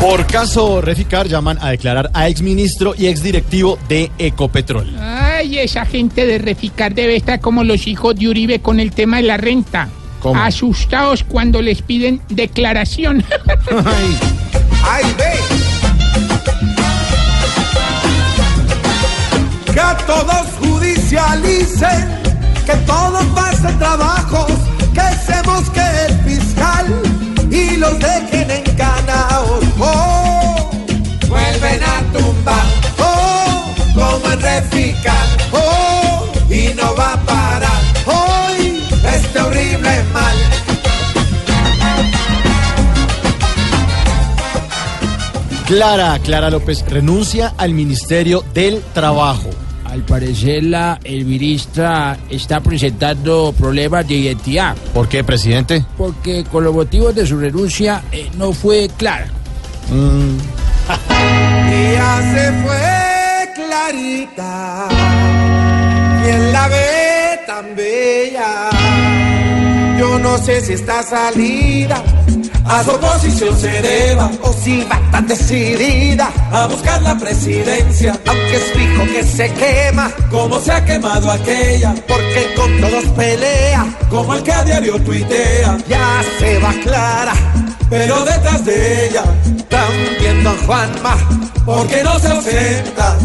Por caso Reficar llaman a declarar a exministro y exdirectivo de Ecopetrol. Ay, esa gente de Reficar debe estar como los hijos de Uribe con el tema de la renta. ¿Cómo? Asustados cuando les piden declaración. Ay, ¡Ay, ve! Que a todos judicialicen, que todos pasen trabajos, que se busque el fiscal y los dejen encanados. Clara, Clara López renuncia al Ministerio del Trabajo. Al parecer la ministra está presentando problemas de identidad, ¿Por qué, presidente? porque con los motivos de su renuncia eh, no fue clara. Y ya se fue Clarita, quien la ve tan bella. Yo no sé si esta salida a su oposición se deba o si va tan decidida a buscar la presidencia. Aunque es fijo que se quema, como se ha quemado aquella, porque con todos pelea, como el que a diario tuitea. Ya se va Clara, pero detrás de ella también don Juanma, porque no se ausenta.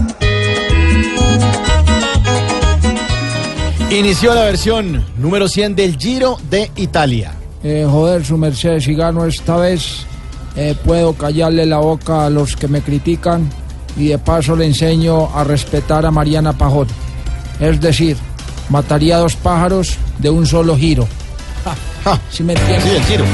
Inició la versión número 100 del Giro de Italia. Eh, joder, su merced, si gano esta vez, eh, puedo callarle la boca a los que me critican y de paso le enseño a respetar a Mariana Pajot. Es decir, mataría a dos pájaros de un solo giro. Ja, ¿Sí me entiendes? sí, el Giro.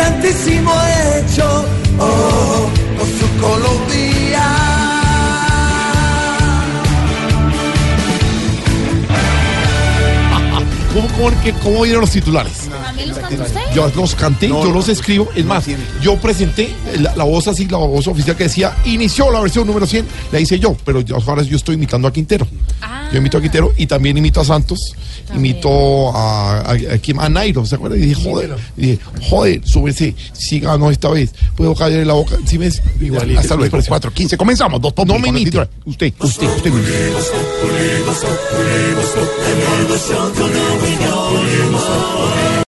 Tantísimo hecho, oh, por su Colombia. ¿Cómo, cómo, cómo vieron los titulares? ¿También los canta usted? Yo los canté, yo los escribo. Es más, yo presenté la, la voz así, la voz oficial que decía, inició la versión número 100, la hice yo, pero yo, ahora yo estoy imitando a Quintero. Yo imito a Quintero y también imito a Santos, imito a, a, a, quién- a Nairo, ¿se acuerdan? Y dije, joder, y dije, joder, súbese, si ganó esta vez, puedo callar la boca, ¿sí ves? Hasta luego, 4, 15, comenzamos, dos No me usted, usted, usted. me imite.